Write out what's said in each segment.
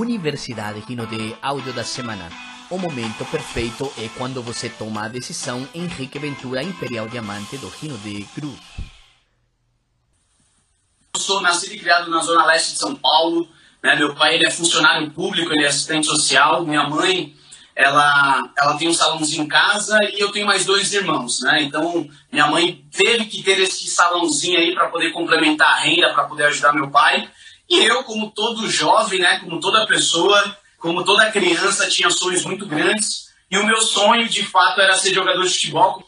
Universidade Rinode Áudio da Semana. O momento perfeito é quando você toma a decisão Henrique Ventura Imperial Diamante do Rinode Group. Eu sou nascido e criado na zona leste de São Paulo. Né? Meu pai ele é funcionário público, ele é assistente social. Minha mãe ela, ela tem um salãozinho em casa e eu tenho mais dois irmãos, né? Então, minha mãe teve que ter esse salãozinho aí para poder complementar a renda, para poder ajudar meu pai. E eu, como todo jovem, né, como toda pessoa, como toda criança, tinha sonhos muito grandes. E o meu sonho, de fato, era ser jogador de futebol.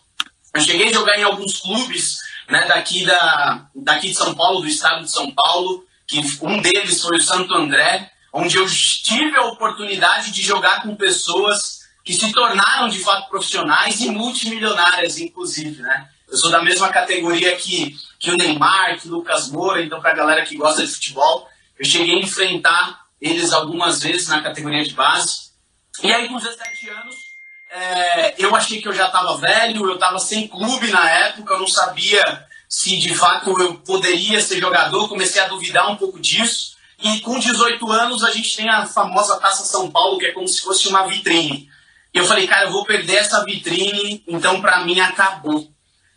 Eu cheguei a jogar em alguns clubes né, daqui, da, daqui de São Paulo, do estado de São Paulo, que um deles foi o Santo André, onde eu tive a oportunidade de jogar com pessoas que se tornaram de fato profissionais e multimilionárias, inclusive, né? Eu sou da mesma categoria que, que o Neymar, que o Lucas Moura, então para a galera que gosta de futebol, eu cheguei a enfrentar eles algumas vezes na categoria de base. E aí, com 17 anos, é, eu achei que eu já estava velho, eu estava sem clube na época, eu não sabia se de fato eu poderia ser jogador, comecei a duvidar um pouco disso. E com 18 anos, a gente tem a famosa Taça São Paulo, que é como se fosse uma vitrine. E eu falei, cara, eu vou perder essa vitrine, então para mim acabou.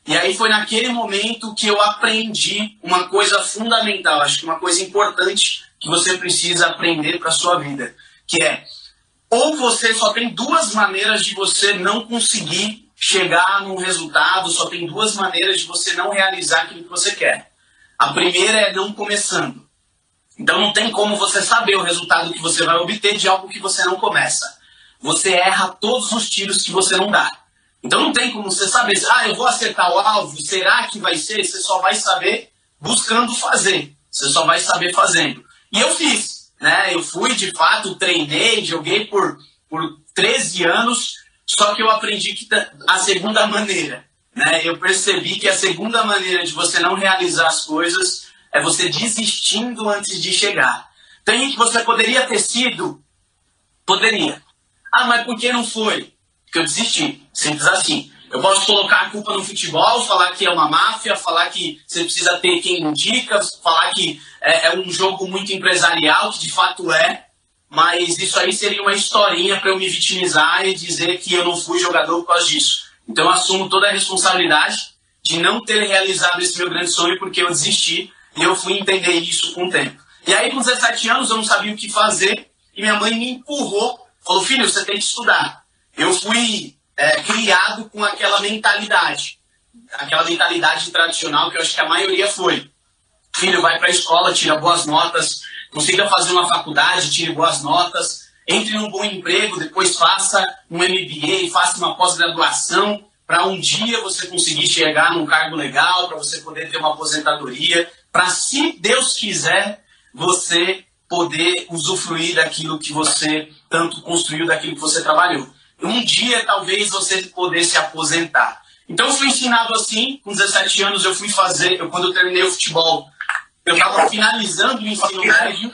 E aí foi naquele momento que eu aprendi uma coisa fundamental, acho que uma coisa importante que você precisa aprender para sua vida, que é ou você só tem duas maneiras de você não conseguir chegar num resultado, só tem duas maneiras de você não realizar aquilo que você quer. A primeira é não começando. Então não tem como você saber o resultado que você vai obter de algo que você não começa. Você erra todos os tiros que você não dá. Então não tem como você saber, ah, eu vou acertar o alvo, será que vai ser? Você só vai saber buscando fazer. Você só vai saber fazendo. E eu fiz, né? Eu fui, de fato, treinei, joguei por, por 13 anos, só que eu aprendi que a segunda maneira, né? Eu percebi que a segunda maneira de você não realizar as coisas é você desistindo antes de chegar. Tem que você poderia ter sido, poderia. Ah, mas por que não foi? Que eu desisti. Simples assim. Eu posso colocar a culpa no futebol, falar que é uma máfia, falar que você precisa ter quem indica, falar que é, é um jogo muito empresarial, que de fato é, mas isso aí seria uma historinha para eu me vitimizar e dizer que eu não fui jogador por causa disso. Então eu assumo toda a responsabilidade de não ter realizado esse meu grande sonho porque eu desisti e eu fui entender isso com o tempo. E aí, com 17 anos, eu não sabia o que fazer e minha mãe me empurrou, falou: Filho, você tem que estudar eu fui é, criado com aquela mentalidade, aquela mentalidade tradicional que eu acho que a maioria foi. Filho, vai para a escola, tira boas notas, consiga fazer uma faculdade, tire boas notas, entre num bom emprego, depois faça um MBA, faça uma pós-graduação, para um dia você conseguir chegar num cargo legal, para você poder ter uma aposentadoria, para, se Deus quiser, você poder usufruir daquilo que você tanto construiu, daquilo que você trabalhou um dia talvez você poder se aposentar. Então eu fui ensinado assim, com 17 anos eu fui fazer, eu, quando eu terminei o futebol, eu estava finalizando o ensino médio,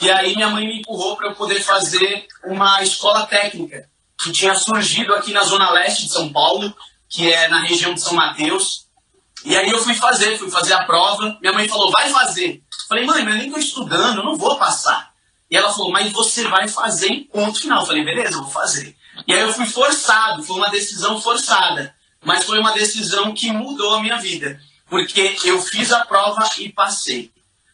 e aí minha mãe me empurrou para eu poder fazer uma escola técnica, que tinha surgido aqui na zona leste de São Paulo, que é na região de São Mateus. E aí eu fui fazer, fui fazer a prova, minha mãe falou, vai fazer. Falei, mãe, mas nem estou estudando, eu não vou passar. E ela falou, mas você vai fazer em ponto final. falei, beleza, eu vou fazer. E aí eu fui forçado, foi uma decisão forçada, mas foi uma decisão que mudou a minha vida, porque eu fiz a prova e passei.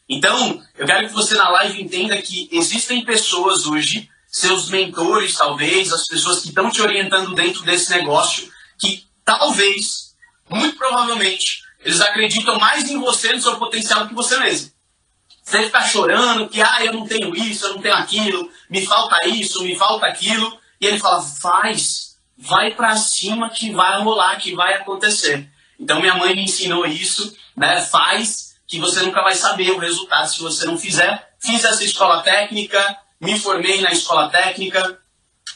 Então, eu quero que você na live entenda que existem pessoas hoje, seus mentores talvez, as pessoas que estão te orientando dentro desse negócio, que talvez, muito provavelmente, eles acreditam mais em você, no seu potencial, do que você mesmo. Você ficar chorando que, ah, eu não tenho isso, eu não tenho aquilo, me falta isso, me falta aquilo. E ele fala: faz, vai para cima que vai rolar, que vai acontecer. Então minha mãe me ensinou isso, né? Faz, que você nunca vai saber o resultado se você não fizer. Fiz essa escola técnica, me formei na escola técnica.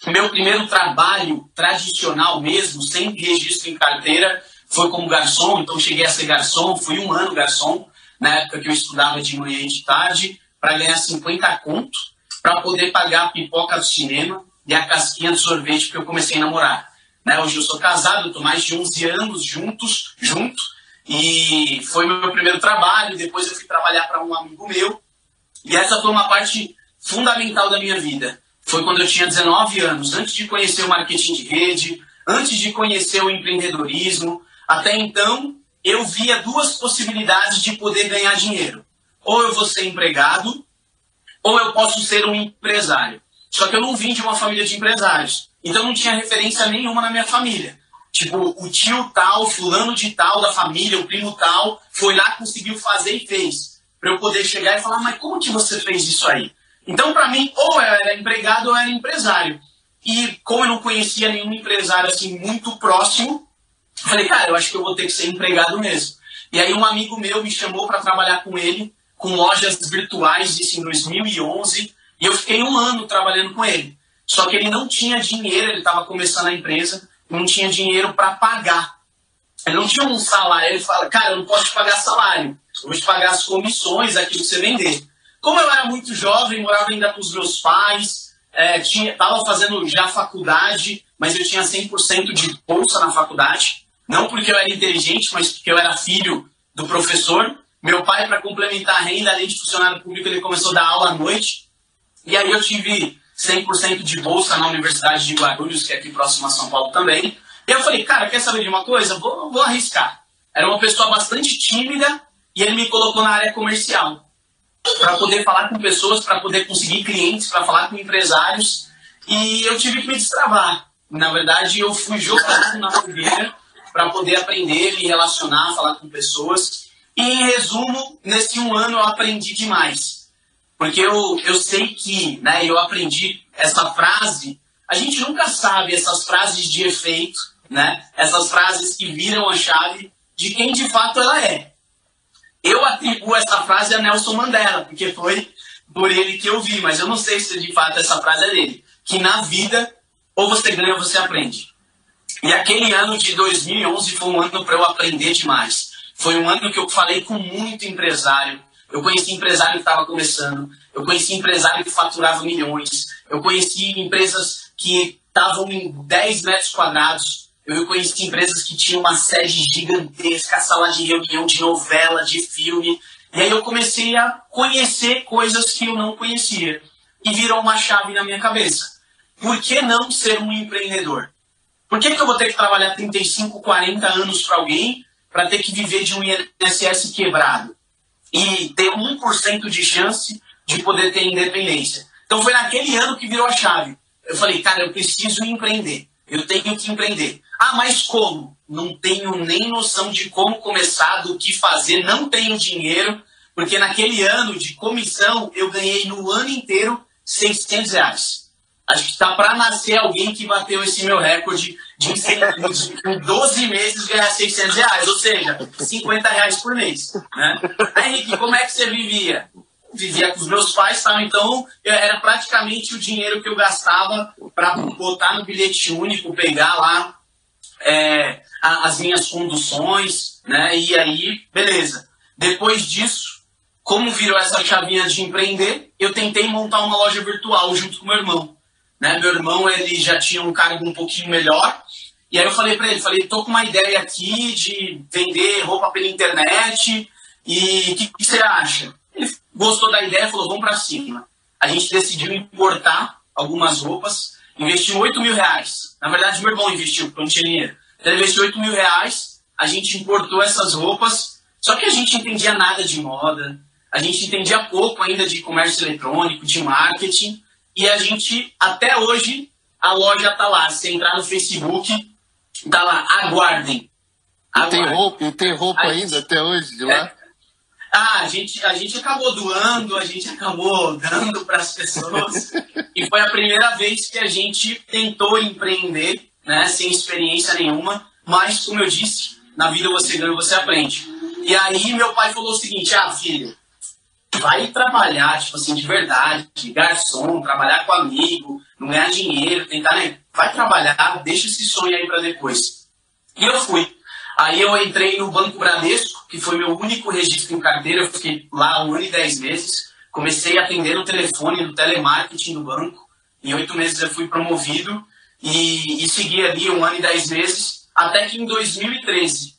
Meu primeiro trabalho tradicional mesmo, sem registro em carteira, foi como garçom. Então cheguei a ser garçom, fui um ano garçom, na época que eu estudava de manhã e de tarde, para ganhar 50 contos, para poder pagar a pipoca do cinema e a casquinha de sorvete porque eu comecei a namorar. Né? Hoje eu sou casado, estou mais de 11 anos juntos, junto, e foi meu primeiro trabalho. Depois eu fui trabalhar para um amigo meu, e essa foi uma parte fundamental da minha vida foi quando eu tinha 19 anos, antes de conhecer o marketing de rede, antes de conhecer o empreendedorismo. Até então, eu via duas possibilidades de poder ganhar dinheiro. Ou eu vou ser empregado, ou eu posso ser um empresário. Só que eu não vim de uma família de empresários. Então não tinha referência nenhuma na minha família. Tipo, o tio tal, fulano de tal da família, o primo tal, foi lá, conseguiu fazer e fez. Para eu poder chegar e falar, mas como que você fez isso aí? Então, para mim, ou eu era empregado ou eu era empresário. E como eu não conhecia nenhum empresário assim muito próximo, falei, cara, eu acho que eu vou ter que ser empregado mesmo. E aí um amigo meu me chamou para trabalhar com ele, com lojas virtuais, isso em 2011, e eu fiquei um ano trabalhando com ele. Só que ele não tinha dinheiro, ele estava começando a empresa, não tinha dinheiro para pagar. Ele não tinha um salário, ele fala, cara, eu não posso te pagar salário, eu vou te pagar as comissões, aquilo que você vender. Como eu era muito jovem, morava ainda com os meus pais, é, fazendo já faculdade, mas eu tinha 100% de bolsa na faculdade. Não porque eu era inteligente, mas porque eu era filho do professor. Meu pai, para complementar a renda, além de funcionário público, ele começou a dar aula à noite. E aí eu tive 100% de bolsa na Universidade de Guarulhos, que é aqui próximo a São Paulo também. E eu falei, cara, quer saber de uma coisa? Vou, vou arriscar. Era uma pessoa bastante tímida e ele me colocou na área comercial para poder falar com pessoas, para poder conseguir clientes, para falar com empresários. E eu tive que me destravar. Na verdade, eu fui jogado na fogueira para poder aprender, me relacionar, falar com pessoas. E, em resumo, nesse um ano eu aprendi demais. Porque eu, eu sei que né, eu aprendi essa frase. A gente nunca sabe essas frases de efeito, né? essas frases que viram a chave de quem de fato ela é. Eu atribuo essa frase a Nelson Mandela, porque foi por ele que eu vi, mas eu não sei se de fato essa frase é dele. Que na vida, ou você ganha ou você aprende. E aquele ano de 2011 foi um ano para eu aprender demais. Foi um ano que eu falei com muito empresário. Eu conheci empresário que estava começando. Eu conheci empresário que faturava milhões. Eu conheci empresas que estavam em 10 metros quadrados eu conheci empresas que tinham uma sede gigantesca, sala de reunião, de novela, de filme. E aí eu comecei a conhecer coisas que eu não conhecia. E virou uma chave na minha cabeça. Por que não ser um empreendedor? Por que, que eu vou ter que trabalhar 35, 40 anos para alguém para ter que viver de um INSS quebrado? E ter 1% de chance de poder ter independência. Então foi naquele ano que virou a chave. Eu falei, cara, eu preciso empreender. Eu tenho que empreender. Ah, mas como? Não tenho nem noção de como começar, do que fazer, não tenho dinheiro, porque naquele ano de comissão eu ganhei no ano inteiro 600 reais. Acho que está para nascer alguém que bateu esse meu recorde de em 12 meses ganhar 600 reais, ou seja, 50 reais por mês. Né? Henrique, como é que você vivia? vivia com os meus pais, tá? então era praticamente o dinheiro que eu gastava para botar no bilhete único, pegar lá é, as minhas conduções, né? E aí, beleza. Depois disso, como virou essa chavinha de empreender, eu tentei montar uma loja virtual junto com meu irmão. Né? Meu irmão ele já tinha um cargo um pouquinho melhor. E aí eu falei para ele, falei, tô com uma ideia aqui de vender roupa pela internet. E o que, que você acha? Ele gostou da ideia falou, vamos para cima. A gente decidiu importar algumas roupas investiu 8 mil reais. Na verdade, meu irmão investiu, porque não tinha dinheiro. Então, ele investiu 8 mil reais, a gente importou essas roupas, só que a gente entendia nada de moda, a gente entendia pouco ainda de comércio eletrônico, de marketing, e a gente, até hoje, a loja tá lá. Se entrar no Facebook, tá lá, aguardem. aguardem. Tem roupa, tem roupa ainda até hoje de lá? É, ah, a gente, a gente acabou doando, a gente acabou dando para as pessoas. e foi a primeira vez que a gente tentou empreender, né, sem experiência nenhuma. Mas, como eu disse, na vida você ganha, você aprende. E aí meu pai falou o seguinte: ah, filho, vai trabalhar, tipo assim, de verdade, de garçom, trabalhar com amigo, não ganhar dinheiro, tentar, né? Vai trabalhar, deixa esse sonho aí para depois. E eu fui. Aí eu entrei no Banco Bradesco, que foi meu único registro em carteira, eu fiquei lá um ano e dez meses. Comecei a atender no telefone, no telemarketing do banco. Em oito meses eu fui promovido e, e segui ali um ano e dez meses, até que em 2013,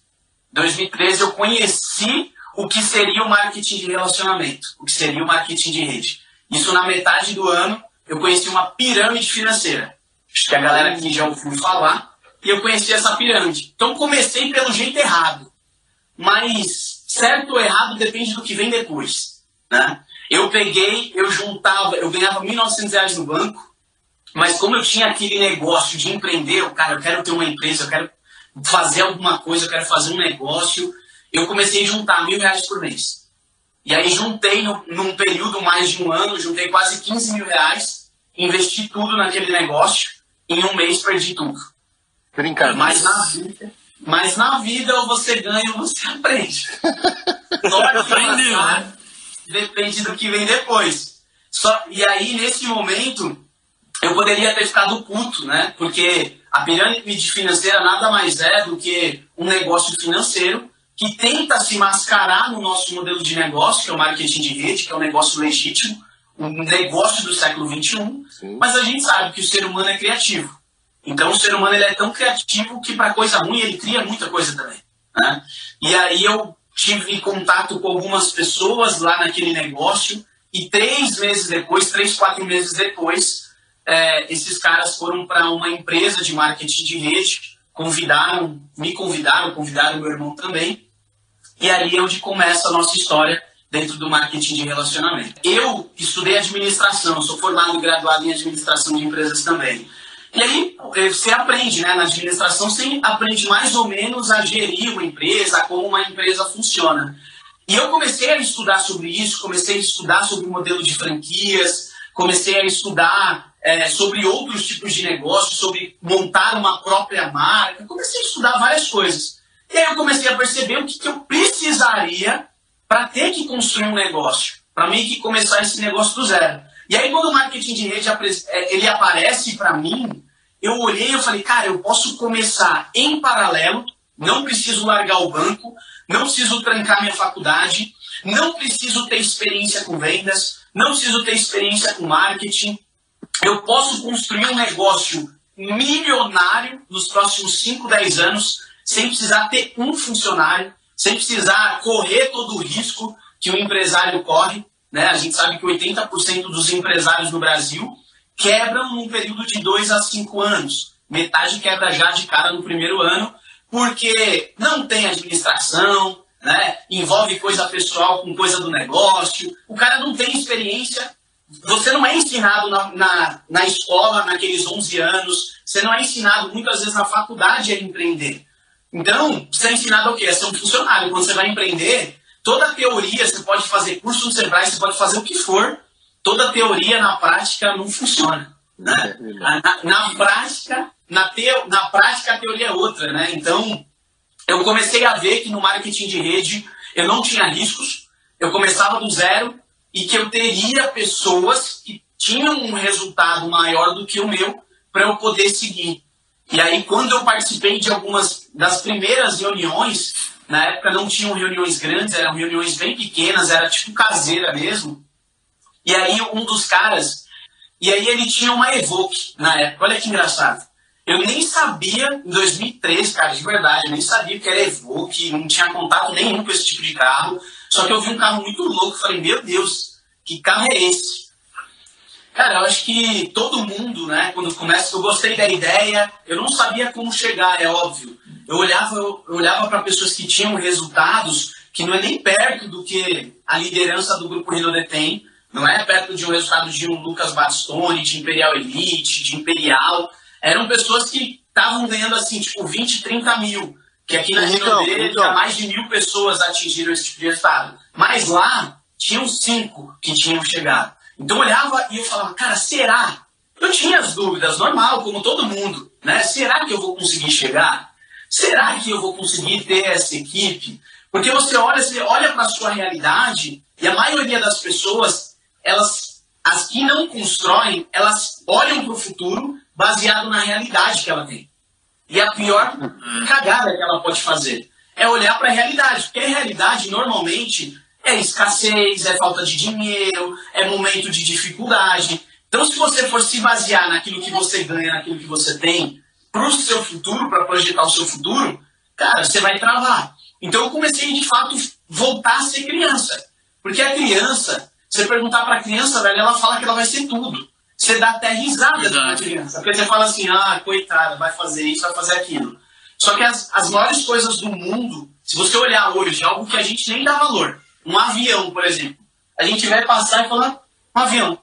2013 eu conheci o que seria o marketing de relacionamento, o que seria o marketing de rede. Isso na metade do ano, eu conheci uma pirâmide financeira. Acho que a galera aqui já ouviu falar. E eu conheci essa pirâmide. Então comecei pelo jeito errado. Mas certo ou errado depende do que vem depois. Né? Eu peguei, eu juntava, eu ganhava 1.900 reais no banco, mas como eu tinha aquele negócio de empreender, eu, cara, eu quero ter uma empresa, eu quero fazer alguma coisa, eu quero fazer um negócio, eu comecei a juntar mil reais por mês. E aí juntei no, num período mais de um ano, juntei quase 15 mil reais, investi tudo naquele negócio, em um mês perdi tudo. Brincadeira. Mas na vida, mas na vida ou você ganha ou você aprende. Só aprendeu, né? Depende do que vem depois. Só, e aí, nesse momento, eu poderia ter ficado puto, né? Porque a pirâmide financeira nada mais é do que um negócio financeiro que tenta se mascarar no nosso modelo de negócio, que é o marketing de rede, que é um negócio legítimo, um negócio do século XXI, Sim. mas a gente sabe que o ser humano é criativo. Então o ser humano ele é tão criativo que para coisa ruim ele cria muita coisa também. Né? E aí eu tive contato com algumas pessoas lá naquele negócio e três meses depois, três, quatro meses depois, é, esses caras foram para uma empresa de marketing de rede, convidaram, me convidaram, convidaram meu irmão também, e ali é onde começa a nossa história dentro do marketing de relacionamento. Eu estudei administração, sou formado e graduado em administração de empresas também. E aí eh, você aprende, né? Na administração você aprende mais ou menos a gerir uma empresa, como uma empresa funciona. E eu comecei a estudar sobre isso, comecei a estudar sobre o modelo de franquias, comecei a estudar é, sobre outros tipos de negócios, sobre montar uma própria marca, comecei a estudar várias coisas. E aí eu comecei a perceber o que, que eu precisaria para ter que construir um negócio, para meio que começar esse negócio do zero. E aí quando o marketing de rede eh, ele aparece para mim, eu olhei e falei, cara, eu posso começar em paralelo, não preciso largar o banco, não preciso trancar minha faculdade, não preciso ter experiência com vendas, não preciso ter experiência com marketing. Eu posso construir um negócio milionário nos próximos 5, 10 anos, sem precisar ter um funcionário, sem precisar correr todo o risco que o empresário corre. Né? A gente sabe que 80% dos empresários no Brasil quebram num período de dois a cinco anos. Metade quebra já de cara no primeiro ano, porque não tem administração, né? envolve coisa pessoal com coisa do negócio, o cara não tem experiência. Você não é ensinado na, na, na escola naqueles 11 anos, você não é ensinado muitas vezes na faculdade a empreender. Então, você é ensinado o quê? A ser um funcionário. Quando você vai empreender, toda a teoria, você pode fazer curso no Sebrae, você pode fazer o que for, toda teoria na prática não funciona. Né? Na, na, prática, na, teo, na prática a teoria é outra, né? Então, eu comecei a ver que no marketing de rede eu não tinha riscos, eu começava do zero e que eu teria pessoas que tinham um resultado maior do que o meu para eu poder seguir. E aí, quando eu participei de algumas das primeiras reuniões, na época não tinham reuniões grandes, eram reuniões bem pequenas, era tipo caseira mesmo. E aí um dos caras, e aí ele tinha uma Evoque na época, olha que engraçado. Eu nem sabia, em 2013, cara, de verdade, eu nem sabia que era Evoque, não tinha contato nenhum com esse tipo de carro. Só que eu vi um carro muito louco, falei, meu Deus, que carro é esse? Cara, eu acho que todo mundo, né, quando começa, eu gostei da ideia, eu não sabia como chegar, é óbvio. Eu olhava, eu olhava para pessoas que tinham resultados que não é nem perto do que a liderança do grupo Rinode tem, não é perto de um resultado de um Lucas Bastoni, de Imperial Elite, de Imperial. Eram pessoas que estavam ganhando assim, tipo, 20, 30 mil. Que aqui na então, dele, então. mais de mil pessoas atingiram esse tipo de resultado. Mas lá, tinham cinco que tinham chegado. Então eu olhava e eu falava, cara, será? Eu tinha as dúvidas, normal, como todo mundo. Né? Será que eu vou conseguir chegar? Será que eu vou conseguir ter essa equipe? Porque você olha, você olha para a sua realidade e a maioria das pessoas elas, as que não constroem, elas olham para o futuro baseado na realidade que ela tem. E a pior cagada que ela pode fazer é olhar para a realidade, porque a realidade normalmente é escassez, é falta de dinheiro, é momento de dificuldade. Então, se você for se basear naquilo que você ganha, naquilo que você tem, para o seu futuro, para projetar o seu futuro, cara, você vai travar. Então, eu comecei de fato voltar a ser criança, porque a criança Você perguntar pra criança, velho, ela fala que ela vai ser tudo. Você dá até risada uma criança. Porque você fala assim, ah, coitada, vai fazer isso, vai fazer aquilo. Só que as, as maiores coisas do mundo, se você olhar hoje, é algo que a gente nem dá valor. Um avião, por exemplo. A gente vai passar e falar, um avião.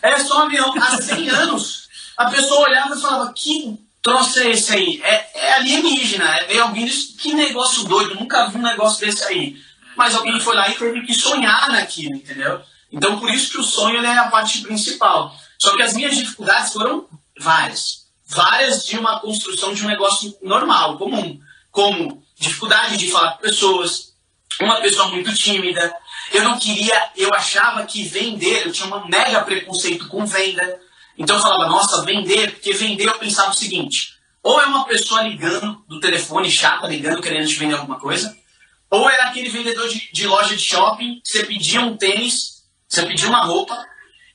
É só um avião. Há 100 anos, a pessoa olhava e falava, que troço é esse aí? É, é alienígena. É veio alguém disse, que negócio doido, nunca vi um negócio desse aí. Mas alguém foi lá e teve que sonhar naquilo, entendeu? Então, por isso que o sonho é a parte principal. Só que as minhas dificuldades foram várias. Várias de uma construção de um negócio normal, comum. Como dificuldade de falar com pessoas, uma pessoa muito tímida. Eu não queria, eu achava que vender, eu tinha um mega preconceito com venda. Então eu falava, nossa, vender, porque vender eu pensava o seguinte: ou é uma pessoa ligando do telefone, chata, ligando, querendo te vender alguma coisa, ou era aquele vendedor de, de loja de shopping, você pedia um tênis, você pedia uma roupa,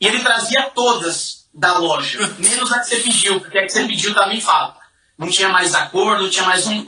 e ele trazia todas da loja, menos a que você pediu, porque a que você pediu também falta. Não tinha mais a cor, não tinha mais um.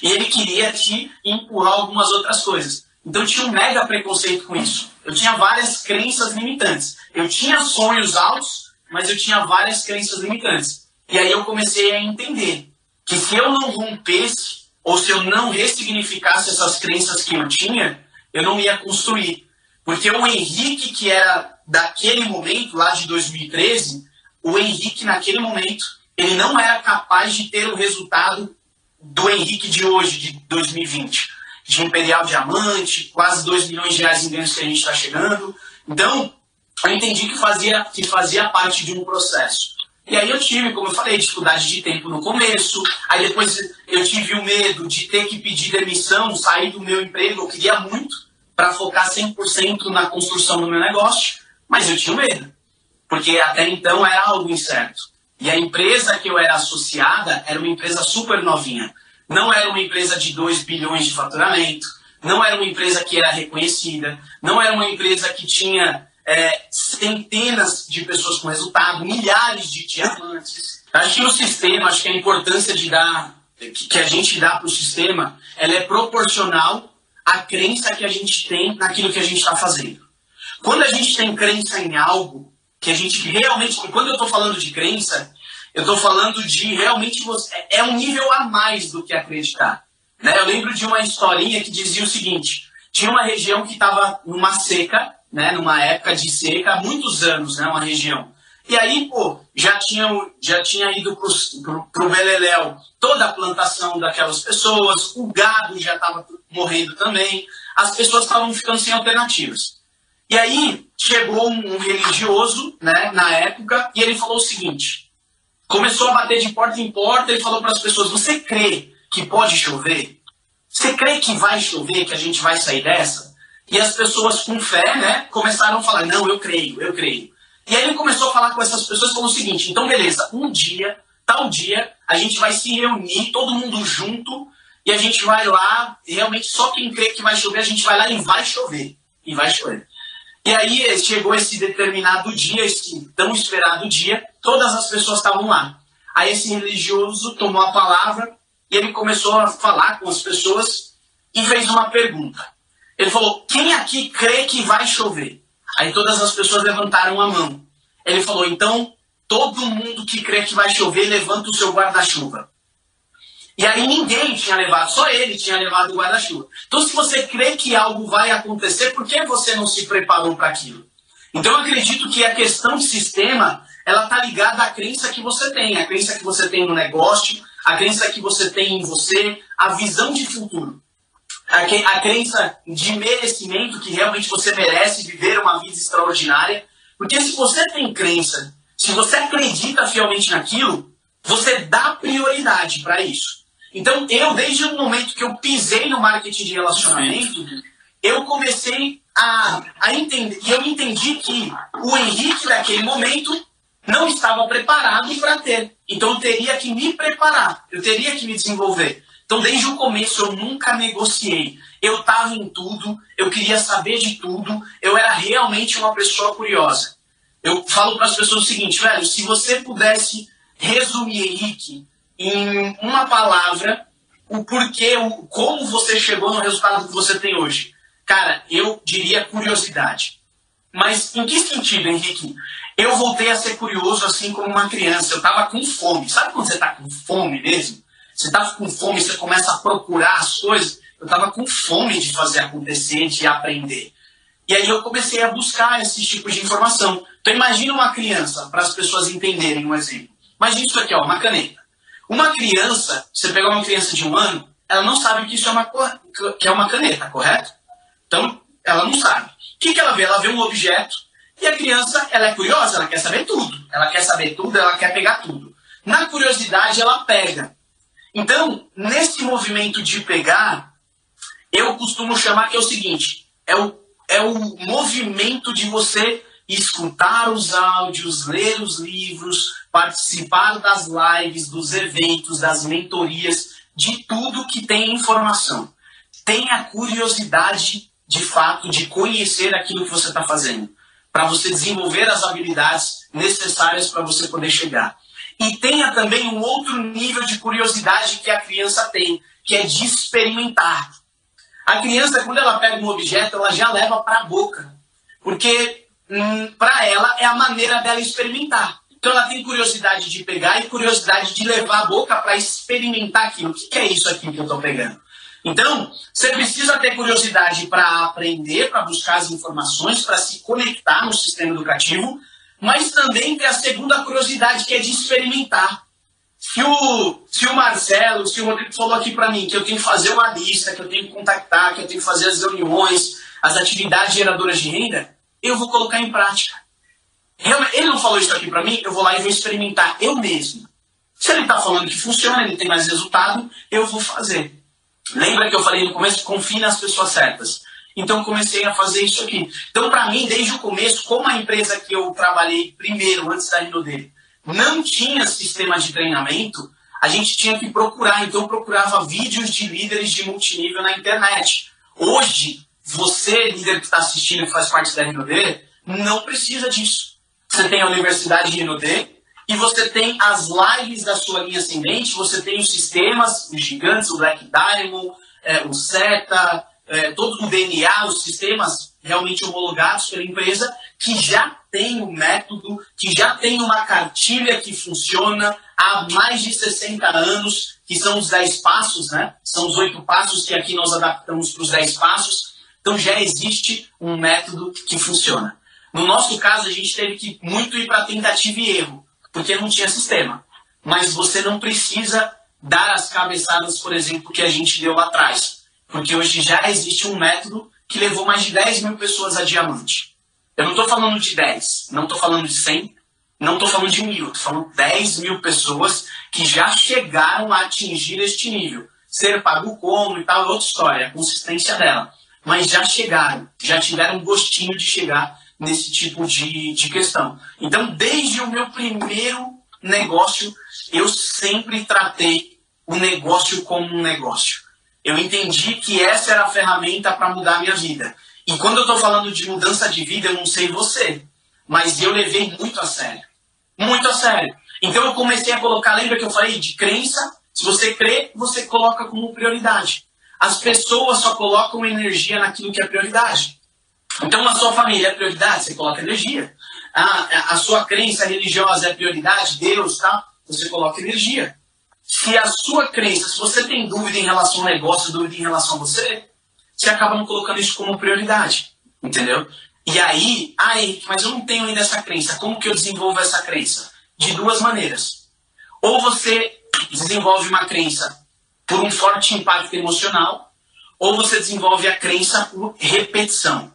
E ele queria te empurrar algumas outras coisas. Então eu tinha um mega preconceito com isso. Eu tinha várias crenças limitantes. Eu tinha sonhos altos, mas eu tinha várias crenças limitantes. E aí eu comecei a entender que se eu não rompesse, ou se eu não ressignificasse essas crenças que eu tinha, eu não ia construir. Porque o Henrique, que era daquele momento, lá de 2013, o Henrique, naquele momento, ele não era capaz de ter o resultado do Henrique de hoje, de 2020. De Imperial Diamante, quase 2 milhões de reais em ganhos que a gente está chegando. Então, eu entendi que fazia, que fazia parte de um processo. E aí eu tive, como eu falei, dificuldade de tempo no começo, aí depois eu tive o medo de ter que pedir demissão, sair do meu emprego, eu queria muito, para focar 100% na construção do meu negócio, mas eu tinha medo, porque até então era algo incerto. E a empresa que eu era associada era uma empresa super novinha. Não era uma empresa de 2 bilhões de faturamento, não era uma empresa que era reconhecida, não era uma empresa que tinha é, centenas de pessoas com resultado, milhares de diamantes. Acho que o sistema, acho que a importância de dar, que a gente dá para o sistema, ela é proporcional à crença que a gente tem naquilo que a gente está fazendo. Quando a gente tem crença em algo, que a gente realmente. Quando eu estou falando de crença, eu estou falando de realmente você. É um nível a mais do que acreditar. Né? Eu lembro de uma historinha que dizia o seguinte: tinha uma região que estava numa seca, né, numa época de seca, há muitos anos, né, uma região. E aí, pô, já tinha, já tinha ido pro, pro Beleléu toda a plantação daquelas pessoas, o gado já estava morrendo também, as pessoas estavam ficando sem alternativas. E aí chegou um, religioso, né, na época, e ele falou o seguinte: começou a bater de porta em porta, ele falou para as pessoas: Você crê que pode chover? Você crê que vai chover, que a gente vai sair dessa? E as pessoas com fé, né, começaram a falar: não, eu creio, eu creio. E aí ele começou a falar com essas pessoas como o seguinte: então, beleza, um dia, tal dia, a gente vai se reunir, todo mundo junto, e a gente vai lá, realmente só quem crê que vai chover, a gente vai lá e vai chover. E vai chover. E aí chegou esse determinado dia, esse tão esperado dia, todas as pessoas estavam lá. Aí esse religioso tomou a palavra e ele começou a falar com as pessoas e fez uma pergunta. Ele falou: Quem aqui crê que vai chover? Aí todas as pessoas levantaram a mão. Ele falou: Então, todo mundo que crê que vai chover, levanta o seu guarda-chuva. E aí ninguém tinha levado, só ele tinha levado o guarda-chuva. Então, se você crê que algo vai acontecer, por que você não se preparou para aquilo? Então, eu acredito que a questão de sistema, ela está ligada à crença que você tem, a crença que você tem no negócio, a crença que você tem em você, a visão de futuro a, a crença de merecimento, que realmente você merece viver uma vida extraordinária. Porque se você tem crença, se você acredita fielmente naquilo, você dá prioridade para isso. Então, eu, desde o momento que eu pisei no marketing de relacionamento, eu comecei a, a entender. E eu entendi que o Henrique, naquele momento, não estava preparado para ter. Então, eu teria que me preparar, eu teria que me desenvolver. Então, desde o começo, eu nunca negociei. Eu estava em tudo, eu queria saber de tudo, eu era realmente uma pessoa curiosa. Eu falo para as pessoas o seguinte, velho, se você pudesse resumir Henrique em uma palavra, o porquê, o, como você chegou no resultado que você tem hoje. Cara, eu diria curiosidade. Mas em que sentido, Henrique? Eu voltei a ser curioso assim como uma criança. Eu estava com fome. Sabe quando você está com fome mesmo? Você está com fome você começa a procurar as coisas. Eu estava com fome de fazer acontecer, de aprender. E aí eu comecei a buscar esses tipos de informação. Então imagina uma criança, para as pessoas entenderem um exemplo. Imagina isso aqui, ó, uma caneta. Uma criança, você pegar uma criança de um ano, ela não sabe que isso é uma, que é uma caneta, correto? Então, ela não sabe. O que, que ela vê? Ela vê um objeto e a criança, ela é curiosa, ela quer saber tudo. Ela quer saber tudo, ela quer pegar tudo. Na curiosidade, ela pega. Então, nesse movimento de pegar, eu costumo chamar que é o seguinte: é o, é o movimento de você escutar os áudios, ler os livros, participar das lives, dos eventos, das mentorias, de tudo que tem informação. Tenha curiosidade, de fato, de conhecer aquilo que você está fazendo, para você desenvolver as habilidades necessárias para você poder chegar. E tenha também um outro nível de curiosidade que a criança tem, que é de experimentar. A criança, quando ela pega um objeto, ela já leva para a boca, porque para ela é a maneira dela experimentar. Então ela tem curiosidade de pegar e curiosidade de levar a boca para experimentar aquilo. O que é isso aqui que eu estou pegando? Então, você precisa ter curiosidade para aprender, para buscar as informações, para se conectar no sistema educativo, mas também ter a segunda curiosidade, que é de experimentar. Se o, se o Marcelo, se o Rodrigo falou aqui para mim que eu tenho que fazer uma lista, que eu tenho que contactar, que eu tenho que fazer as reuniões, as atividades geradoras de renda, eu vou colocar em prática. Ele não falou isso aqui para mim, eu vou lá e vou experimentar eu mesmo. Se ele está falando que funciona, ele tem mais resultado, eu vou fazer. Lembra que eu falei no começo? Confie nas pessoas certas. Então comecei a fazer isso aqui. Então, para mim, desde o começo, como a empresa que eu trabalhei primeiro, antes da Rinode, não tinha sistema de treinamento, a gente tinha que procurar. Então, eu procurava vídeos de líderes de multinível na internet. Hoje, você, líder que está assistindo, que faz parte da Rinode, não precisa disso. Você tem a Universidade de Rinodê e você tem as lives da sua linha ascendente, você tem os sistemas, os gigantes, o Black Diamond, é, o SETA, é, todo o DNA, os sistemas realmente homologados pela empresa, que já tem o um método, que já tem uma cartilha que funciona há mais de 60 anos, que são os 10 passos, né? São os oito passos que aqui nós adaptamos para os 10 passos. Então já existe um método que funciona. No nosso caso, a gente teve que muito ir para tentativa e erro, porque não tinha sistema. Mas você não precisa dar as cabeçadas, por exemplo, que a gente deu lá atrás. Porque hoje já existe um método que levou mais de 10 mil pessoas a diamante. Eu não estou falando de 10, não estou falando de 100, não estou falando de mil, estou falando de 10 mil pessoas que já chegaram a atingir este nível. Ser pago como e tal é outra história, a consistência dela. Mas já chegaram, já tiveram um gostinho de chegar nesse tipo de, de questão. Então, desde o meu primeiro negócio, eu sempre tratei o negócio como um negócio. Eu entendi que essa era a ferramenta para mudar a minha vida. E quando eu estou falando de mudança de vida, eu não sei você, mas eu levei muito a sério. Muito a sério. Então eu comecei a colocar, lembra que eu falei de crença? Se você crê, você coloca como prioridade. As pessoas só colocam energia naquilo que é prioridade. Então, a sua família é prioridade, você coloca energia. A, a sua crença religiosa é prioridade, Deus, tá? Você coloca energia. Se a sua crença, se você tem dúvida em relação ao negócio, dúvida em relação a você, você acaba não colocando isso como prioridade. Entendeu? E aí, aí, mas eu não tenho ainda essa crença. Como que eu desenvolvo essa crença? De duas maneiras. Ou você desenvolve uma crença por um forte impacto emocional, ou você desenvolve a crença por repetição.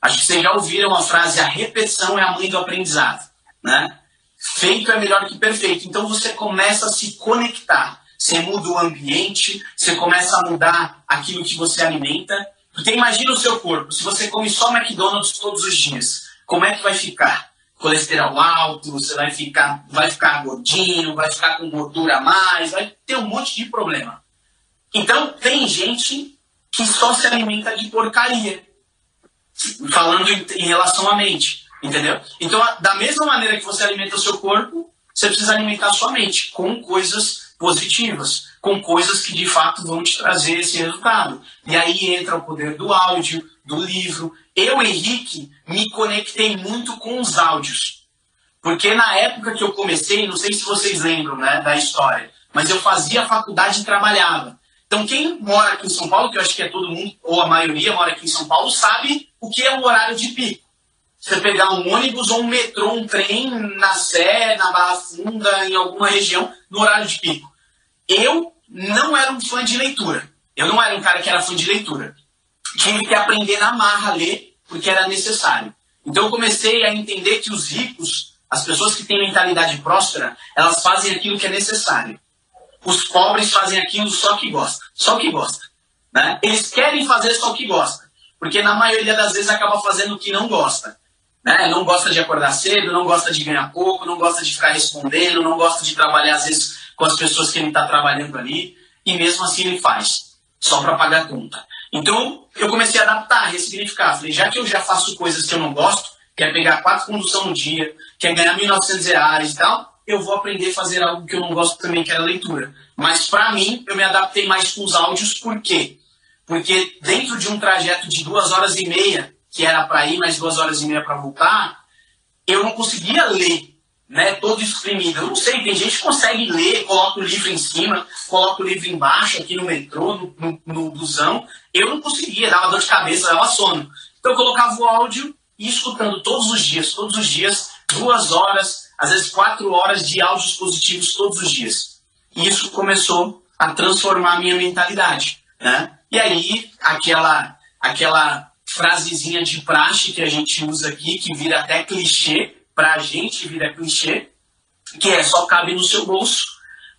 Acho que vocês já ouviram a frase: a repetição é a mãe do aprendizado. Né? Feito é melhor que perfeito. Então você começa a se conectar. Você muda o ambiente, você começa a mudar aquilo que você alimenta. Porque imagina o seu corpo: se você come só McDonald's todos os dias, como é que vai ficar? Colesterol alto, você vai ficar, vai ficar gordinho, vai ficar com gordura a mais, vai ter um monte de problema. Então, tem gente que só se alimenta de porcaria falando em, relação à mente, entendeu? Então, da mesma maneira que você alimenta o seu corpo, você precisa alimentar a sua mente com coisas positivas, com coisas que de fato vão te trazer esse resultado. E aí entra o poder do áudio, do livro. Eu, Henrique, me conectei muito com os áudios. Porque na época que eu comecei, não sei se vocês lembram né, da história, mas eu fazia faculdade e trabalhava. Então, quem mora aqui em São Paulo, que eu acho que é todo mundo, ou a maioria mora aqui em São Paulo, sabe o que é o horário de pico. Você pegar um ônibus ou um metrô, um trem na Sé, na Barra Funda, em alguma região, no horário de pico. Eu não era um fã de leitura. Eu não era um cara que era fã de leitura. Tive que aprender na marra a ler, porque era necessário. Então eu comecei a entender que os ricos, as pessoas que têm mentalidade próspera, elas fazem aquilo que é necessário. Os pobres fazem aquilo só que gosta. Só que gosta. Né? Eles querem fazer só que gosta. Porque na maioria das vezes acaba fazendo o que não gosta. Né? Não gosta de acordar cedo, não gosta de ganhar pouco, não gosta de ficar respondendo, não gosta de trabalhar às vezes com as pessoas que ele está trabalhando ali. E mesmo assim ele faz. Só para pagar a conta. Então eu comecei a adaptar, a ressignificar. Falei, já que eu já faço coisas que eu não gosto, quer pegar quatro condução no dia, quer ganhar 1.900 reais e tal, eu vou aprender a fazer algo que eu não gosto também, que era leitura. Mas para mim, eu me adaptei mais com os áudios, por quê? Porque dentro de um trajeto de duas horas e meia, que era para ir, mais duas horas e meia para voltar, eu não conseguia ler, né, todo espremido. Eu não sei, tem gente que consegue ler, coloca o livro em cima, coloca o livro embaixo, aqui no metrô, no, no, no busão. Eu não conseguia, dava dor de cabeça, dava sono. Então eu colocava o áudio e escutando todos os dias, todos os dias, duas horas, às vezes quatro horas de áudios positivos todos os dias. E isso começou a transformar a minha mentalidade. Né? E aí, aquela, aquela frasezinha de praxe que a gente usa aqui, que vira até clichê, para a gente vira clichê, que é só cabe no seu bolso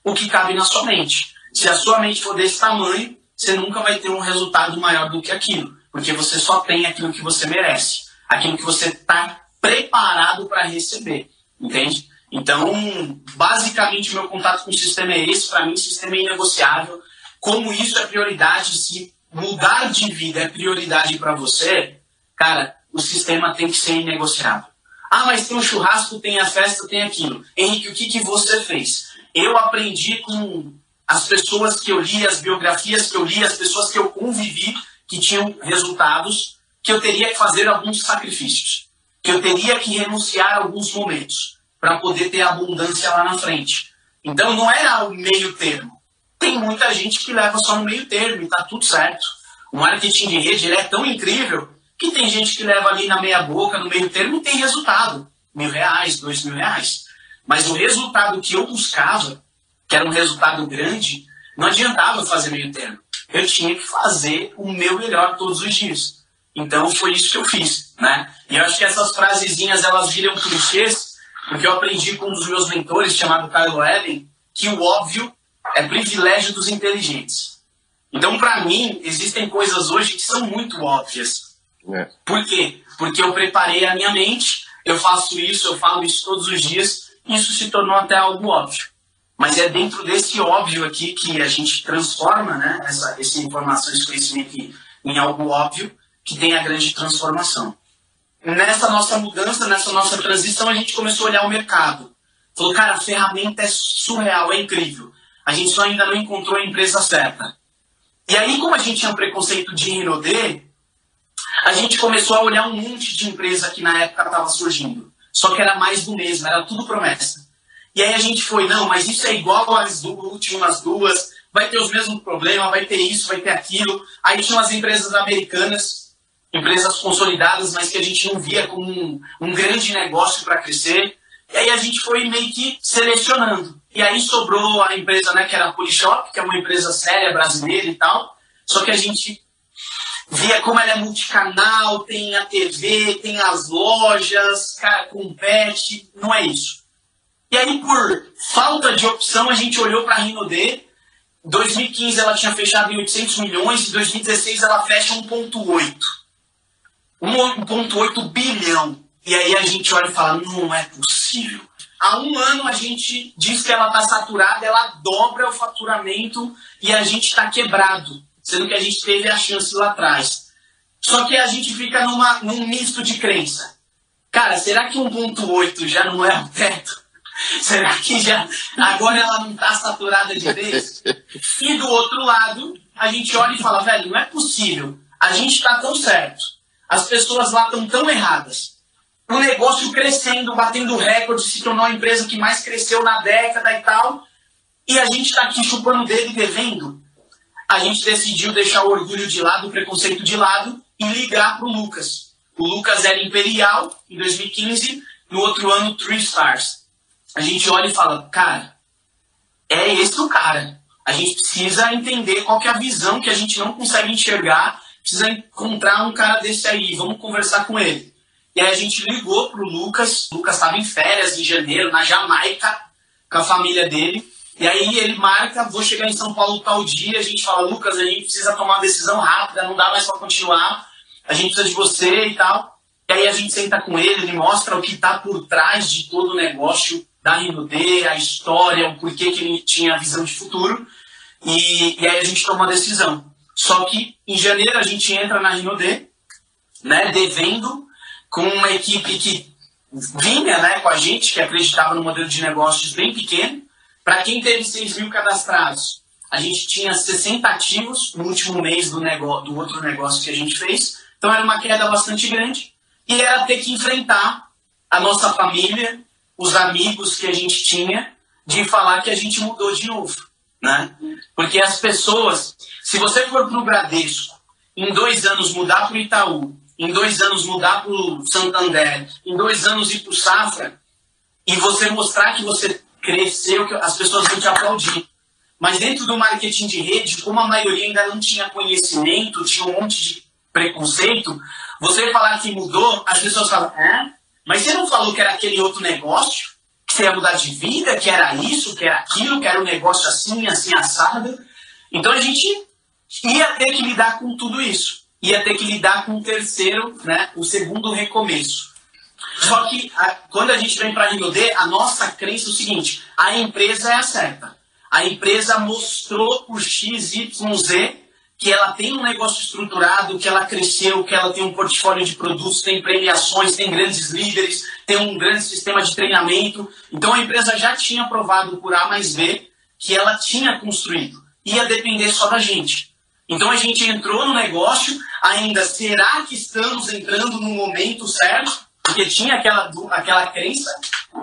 o que cabe na sua mente. Se a sua mente for desse tamanho, você nunca vai ter um resultado maior do que aquilo, porque você só tem aquilo que você merece, aquilo que você está preparado para receber. Entende? Então, basicamente, meu contato com o sistema é esse. Para mim, o sistema é inegociável. Como isso é prioridade, se mudar de vida é prioridade para você, cara, o sistema tem que ser inegociável. Ah, mas tem o churrasco, tem a festa, tem aquilo. Henrique, o que, que você fez? Eu aprendi com as pessoas que eu li, as biografias que eu li, as pessoas que eu convivi, que tinham resultados, que eu teria que fazer alguns sacrifícios que eu teria que renunciar a alguns momentos para poder ter abundância lá na frente. Então não era o meio termo. Tem muita gente que leva só no meio termo e está tudo certo. O marketing de rede é tão incrível que tem gente que leva ali na meia boca, no meio termo e tem resultado. Mil reais, dois mil reais. Mas o resultado que eu buscava, que era um resultado grande, não adiantava fazer meio termo. Eu tinha que fazer o meu melhor todos os dias. Então foi isso que eu fiz, né? E eu acho que essas frasezinhas elas viram clichês, porque eu aprendi com um dos meus mentores, chamado Carlo Ellen, que o óbvio é privilégio dos inteligentes. Então, para mim, existem coisas hoje que são muito óbvias. É. Por quê? Porque eu preparei a minha mente, eu faço isso, eu falo isso todos os dias, e isso se tornou até algo óbvio. Mas é dentro desse óbvio aqui que a gente transforma né, essa, essa informação, esse conhecimento em algo óbvio, que tem a grande transformação. Nessa nossa mudança, nessa nossa transição, a gente começou a olhar o mercado. Falou, cara, a ferramenta é surreal, é incrível. A gente só ainda não encontrou a empresa certa. E aí, como a gente tinha um preconceito de Rinodê, a gente começou a olhar um monte de empresa que na época estava surgindo. Só que era mais do mesmo, era tudo promessa. E aí a gente foi, não, mas isso é igual às últimas duas, vai ter os mesmos problemas, vai ter isso, vai ter aquilo. Aí tinham as empresas americanas empresas consolidadas, mas que a gente não via como um, um grande negócio para crescer. E aí a gente foi meio que selecionando. E aí sobrou a empresa, né, que era a Polishop, que é uma empresa séria brasileira e tal. Só que a gente via como ela é multicanal, tem a TV, tem as lojas, cara, compete, não é isso. E aí, por falta de opção, a gente olhou para a Rinode. 2015 ela tinha fechado em 800 milhões, e 2016 ela fecha 1,8. 1,8 bilhão. E aí a gente olha e fala, não é possível. Há um ano a gente diz que ela está saturada, ela dobra o faturamento e a gente está quebrado, sendo que a gente teve a chance lá atrás. Só que a gente fica numa, num misto de crença. Cara, será que 1.8 já não é o teto? Será que já agora ela não está saturada de vez? E do outro lado, a gente olha e fala, velho, não é possível. A gente está tão certo As pessoas lá estão tão erradas. O negócio crescendo, batendo recorde, se tornou a empresa que mais cresceu na década e tal. E a gente está aqui chupando o dedo e devendo. A gente decidiu deixar o orgulho de lado, o preconceito de lado e ligar para o Lucas. O Lucas era Imperial em 2015, no outro ano, Three Stars. A gente olha e fala, cara, é esse o cara. A gente precisa entender qual é a visão que a gente não consegue enxergar precisa encontrar um cara desse aí, vamos conversar com ele. E aí a gente ligou pro Lucas, o Lucas estava em férias em janeiro, na Jamaica, com a família dele. E aí ele marca, vou chegar em São Paulo tal dia, a gente fala, Lucas, a gente precisa tomar uma decisão rápida, não dá mais para continuar, a gente precisa de você e tal. E aí a gente senta com ele, ele mostra o que está por trás de todo o negócio da Rinode, a história, o porquê que ele tinha visão de futuro. E, e aí a gente toma uma decisão. Só que em janeiro a gente entra na Rinode, né, devendo com uma equipe que vinha né, com a gente, que acreditava no modelo de negócios bem pequeno. Para quem teve 6 mil cadastrados, a gente tinha 60 ativos no último mês do, negócio, do outro negócio que a gente fez. Então era uma queda bastante grande. E era ter que enfrentar a nossa família, os amigos que a gente tinha, de falar que a gente mudou de novo. Né? Porque as pessoas, se você for para o Bradesco, em dois anos mudar para o Itaú, em dois anos mudar para o Santander, em dois anos ir para o Safra, e você mostrar que você cresceu, que as pessoas vão te aplaudir. Mas dentro do marketing de rede, como a maioria ainda não tinha conhecimento, tinha um monte de preconceito, você falar que mudou, as pessoas falam, é? Mas você não falou que era aquele outro negócio? que você ia mudar de vida, que era isso, que era aquilo, que era um negócio assim, assim, assado. Então a gente ia ter que lidar com tudo isso. Ia ter que lidar com o terceiro, né, o segundo recomeço. Só que a, quando a gente vem para a Rio D, a nossa crença é o seguinte: a empresa é a certa. A empresa mostrou por X, Y, Z que ela tem um negócio estruturado, que ela cresceu, que ela tem um portfólio de produtos, tem premiações, tem grandes líderes, tem um grande sistema de treinamento. Então a empresa já tinha provado por A mais B que ela tinha construído. Ia depender só da gente. Então a gente entrou no negócio, ainda será que estamos entrando no momento certo? Porque tinha aquela, aquela crença,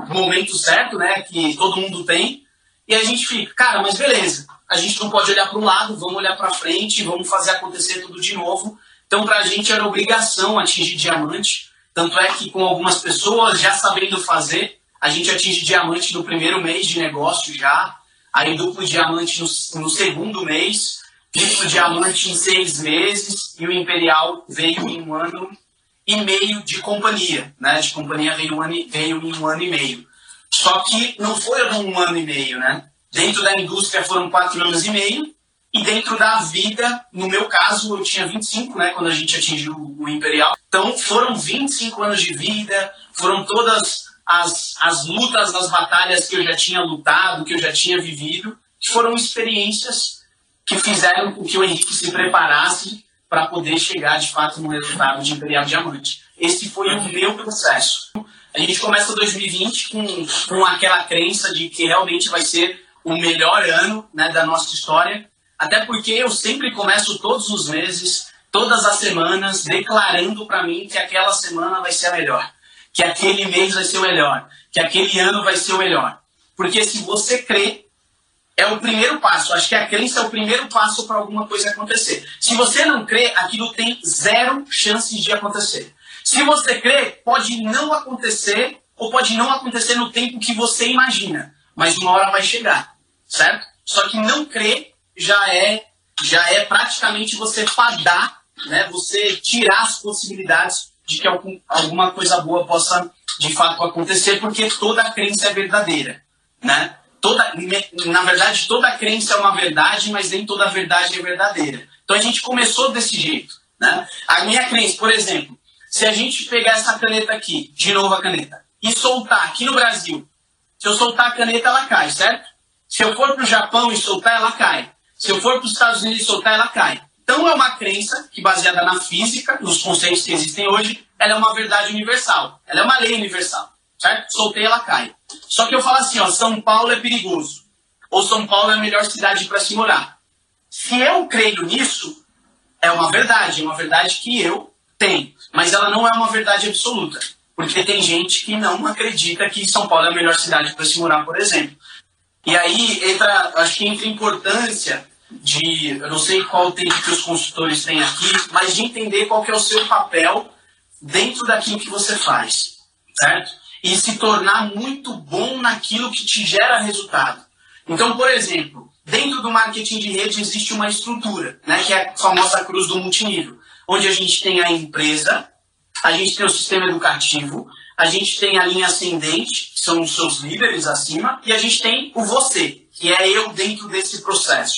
momento certo, né, que todo mundo tem. E a gente fica, cara, mas beleza a gente não pode olhar para um lado, vamos olhar para frente, vamos fazer acontecer tudo de novo. Então, para a gente era obrigação atingir diamante. Tanto é que com algumas pessoas já sabendo fazer, a gente atinge diamante no primeiro mês de negócio já, aí duplo diamante no, no segundo mês, triplo diamante em seis meses e o Imperial veio em um ano e meio de companhia, né? De companhia veio, um ano, veio em um ano e meio. Só que não foi um ano e meio, né? Dentro da indústria foram quatro anos e meio. E dentro da vida, no meu caso, eu tinha 25, né, quando a gente atingiu o Imperial. Então foram 25 anos de vida, foram todas as, as lutas, as batalhas que eu já tinha lutado, que eu já tinha vivido, que foram experiências que fizeram com que o Henrique se preparasse para poder chegar de fato no resultado de Imperial Diamante. Esse foi o meu processo. A gente começa 2020 com, com aquela crença de que realmente vai ser o melhor ano né, da nossa história. Até porque eu sempre começo todos os meses, todas as semanas, declarando para mim que aquela semana vai ser a melhor, que aquele mês vai ser o melhor, que aquele ano vai ser o melhor. Porque se você crê, é o primeiro passo. Acho que a crença é o primeiro passo para alguma coisa acontecer. Se você não crê, aquilo tem zero chances de acontecer. Se você crê, pode não acontecer ou pode não acontecer no tempo que você imagina mas uma hora vai chegar, certo? Só que não crer já é já é praticamente você fadar, né? Você tirar as possibilidades de que algum, alguma coisa boa possa de fato acontecer, porque toda crença é verdadeira, né? Toda, na verdade, toda crença é uma verdade, mas nem toda verdade é verdadeira. Então a gente começou desse jeito, né? A minha crença, por exemplo, se a gente pegar essa caneta aqui, de novo a caneta, e soltar aqui no Brasil se eu soltar a caneta, ela cai, certo? Se eu for para o Japão e soltar, ela cai. Se eu for para os Estados Unidos e soltar, ela cai. Então é uma crença que, baseada na física, nos conceitos que existem hoje, ela é uma verdade universal. Ela é uma lei universal. Certo? Soltei, ela cai. Só que eu falo assim, ó, São Paulo é perigoso. Ou São Paulo é a melhor cidade para se morar. Se eu creio nisso, é uma verdade. É uma verdade que eu Tem, mas ela não é uma verdade absoluta. Porque tem gente que não acredita que São Paulo é a melhor cidade para se morar, por exemplo. E aí entra, acho que entra a importância de, eu não sei qual tempo que os consultores têm aqui, mas de entender qual que é o seu papel dentro daquilo que você faz, certo? E se tornar muito bom naquilo que te gera resultado. Então, por exemplo, dentro do marketing de rede existe uma estrutura, né, que é a famosa cruz do multinível, onde a gente tem a empresa, a gente tem o sistema educativo, a gente tem a linha ascendente, que são os seus líderes acima, e a gente tem o você, que é eu dentro desse processo.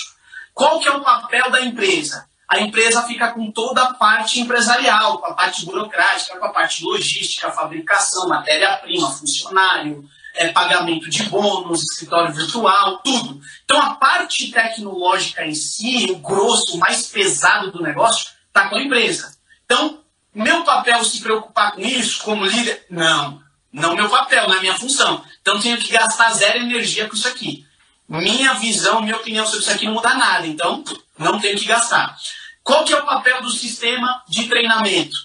Qual que é o papel da empresa? A empresa fica com toda a parte empresarial, com a parte burocrática, com a parte logística, fabricação, matéria-prima, funcionário, é, pagamento de bônus, escritório virtual, tudo. Então a parte tecnológica em si, o grosso, o mais pesado do negócio, está com a empresa. Então, meu papel se preocupar com isso como líder? Não. Não meu papel, não é minha função. Então tenho que gastar zero energia com isso aqui. Minha visão, minha opinião sobre isso aqui não muda nada. Então não tenho que gastar. Qual que é o papel do sistema de treinamento?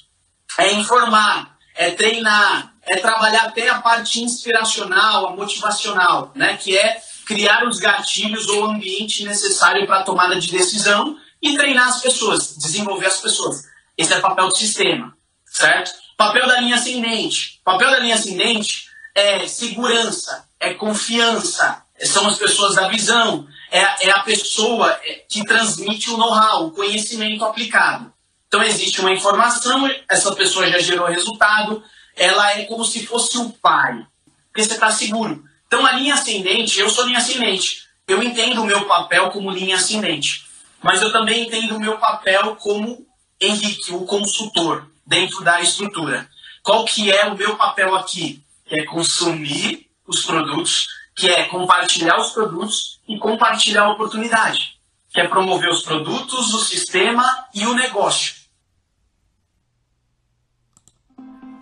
É informar, é treinar, é trabalhar até a parte inspiracional, a motivacional, né? que é criar os gatilhos ou o ambiente necessário para a tomada de decisão e treinar as pessoas, desenvolver as pessoas. Esse é o papel do sistema, certo? Papel da linha ascendente. Papel da linha ascendente é segurança, é confiança, são as pessoas da visão, é, é a pessoa é, que transmite o know-how, o conhecimento aplicado. Então existe uma informação, essa pessoa já gerou resultado, ela é como se fosse o pai, porque você está seguro. Então a linha ascendente, eu sou linha ascendente, eu entendo o meu papel como linha ascendente, mas eu também entendo o meu papel como Henrique, o consultor, dentro da estrutura. Qual que é o meu papel aqui? É consumir os produtos, que é compartilhar os produtos e compartilhar a oportunidade, que é promover os produtos, o sistema e o negócio.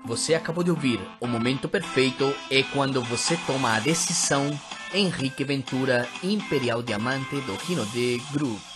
Você acabou de ouvir O Momento Perfeito é quando você toma a decisão Henrique Ventura, Imperial Diamante do Rinode Group.